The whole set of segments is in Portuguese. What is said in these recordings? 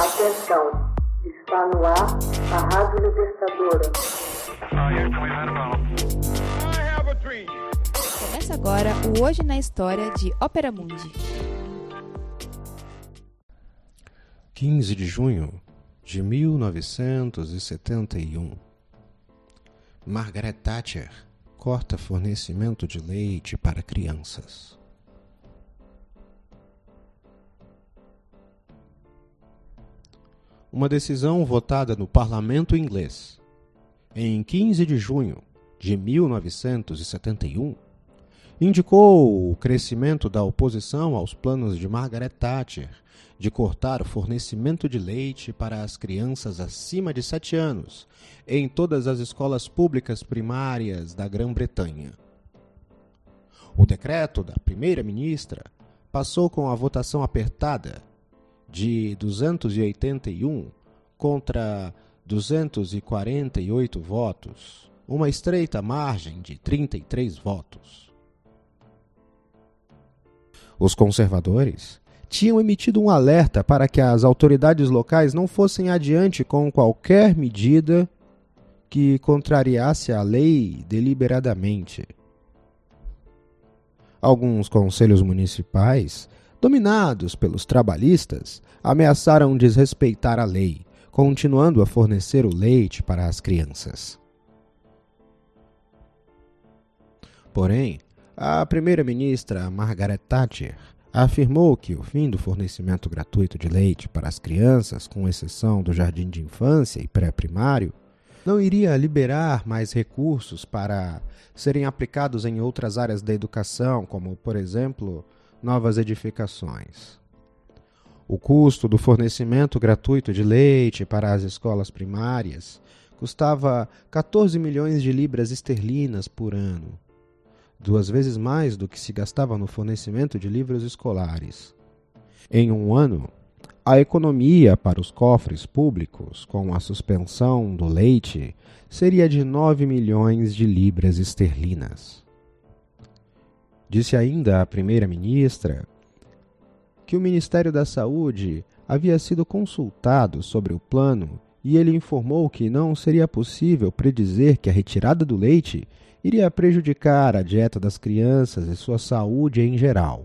Atenção, está no ar a Rádio Libertadora. Começa agora o Hoje na História de Ópera Mundi. 15 de junho de 1971. Margaret Thatcher corta fornecimento de leite para crianças. Uma decisão votada no parlamento inglês em 15 de junho de 1971 indicou o crescimento da oposição aos planos de Margaret Thatcher de cortar o fornecimento de leite para as crianças acima de 7 anos em todas as escolas públicas primárias da Grã-Bretanha. O decreto da primeira-ministra passou com a votação apertada de 281 contra 248 votos, uma estreita margem de 33 votos. Os conservadores tinham emitido um alerta para que as autoridades locais não fossem adiante com qualquer medida que contrariasse a lei deliberadamente. Alguns conselhos municipais dominados pelos trabalhistas, ameaçaram desrespeitar a lei, continuando a fornecer o leite para as crianças. Porém, a primeira-ministra Margaret Thatcher afirmou que o fim do fornecimento gratuito de leite para as crianças, com exceção do jardim de infância e pré-primário, não iria liberar mais recursos para serem aplicados em outras áreas da educação, como, por exemplo, novas edificações. O custo do fornecimento gratuito de leite para as escolas primárias custava 14 milhões de libras esterlinas por ano, duas vezes mais do que se gastava no fornecimento de livros escolares. Em um ano, a economia para os cofres públicos, com a suspensão do leite, seria de 9 milhões de libras esterlinas. Disse ainda a primeira-ministra que o Ministério da Saúde havia sido consultado sobre o plano e ele informou que não seria possível predizer que a retirada do leite iria prejudicar a dieta das crianças e sua saúde em geral,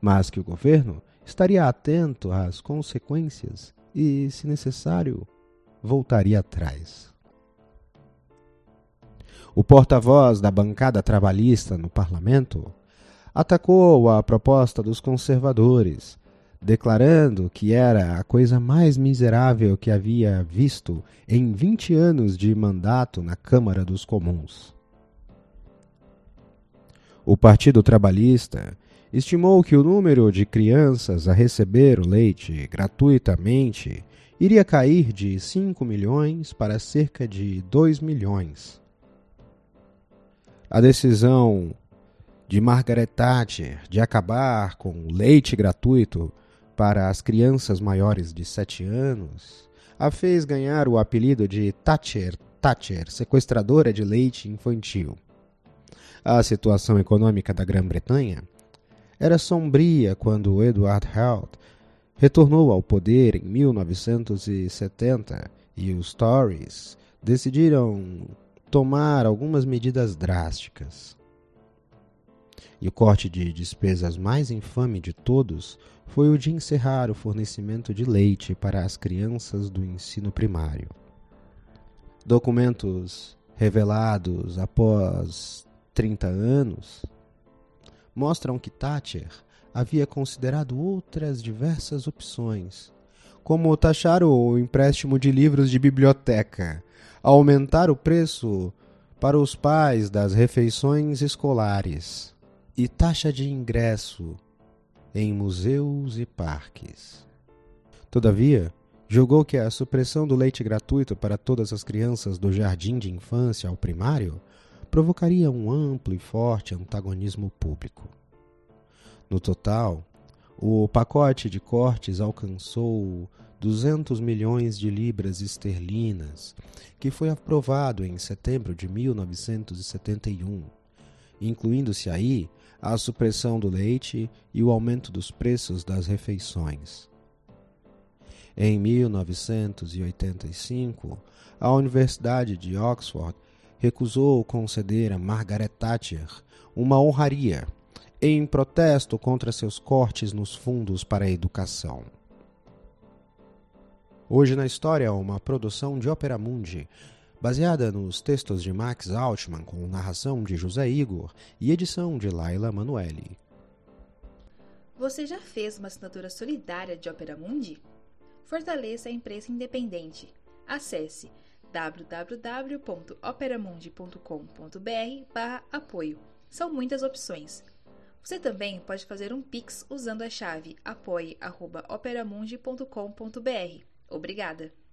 mas que o governo estaria atento às consequências e, se necessário, voltaria atrás. O porta-voz da bancada trabalhista no parlamento atacou a proposta dos conservadores, declarando que era a coisa mais miserável que havia visto em 20 anos de mandato na Câmara dos Comuns. O Partido Trabalhista estimou que o número de crianças a receber o leite gratuitamente iria cair de 5 milhões para cerca de 2 milhões. A decisão de Margaret Thatcher de acabar com leite gratuito para as crianças maiores de 7 anos a fez ganhar o apelido de Thatcher Thatcher, sequestradora de leite infantil. A situação econômica da Grã-Bretanha era sombria quando Edward Heath retornou ao poder em 1970 e os Tories decidiram tomar algumas medidas drásticas. E o corte de despesas mais infame de todos foi o de encerrar o fornecimento de leite para as crianças do ensino primário. Documentos revelados após 30 anos mostram que Thatcher havia considerado outras diversas opções, como taxar o empréstimo de livros de biblioteca, aumentar o preço para os pais das refeições escolares e taxa de ingresso em museus e parques. Todavia, julgou que a supressão do leite gratuito para todas as crianças do jardim de infância ao primário provocaria um amplo e forte antagonismo público. No total, o pacote de cortes alcançou 200 milhões de libras esterlinas, que foi aprovado em setembro de 1971, incluindo-se aí a supressão do leite e o aumento dos preços das refeições. Em 1985, a Universidade de Oxford recusou conceder a Margaret Thatcher uma honraria em protesto contra seus cortes nos fundos para a educação. Hoje na História, uma produção de Ópera Mundi, baseada nos textos de Max Altman, com narração de José Igor e edição de Laila Manuelli. Você já fez uma assinatura solidária de Ópera Mundi? Fortaleça a imprensa independente. Acesse www.operamundi.com.br/apoio. São muitas opções. Você também pode fazer um Pix usando a chave apoie.operamundi.com.br. Obrigada!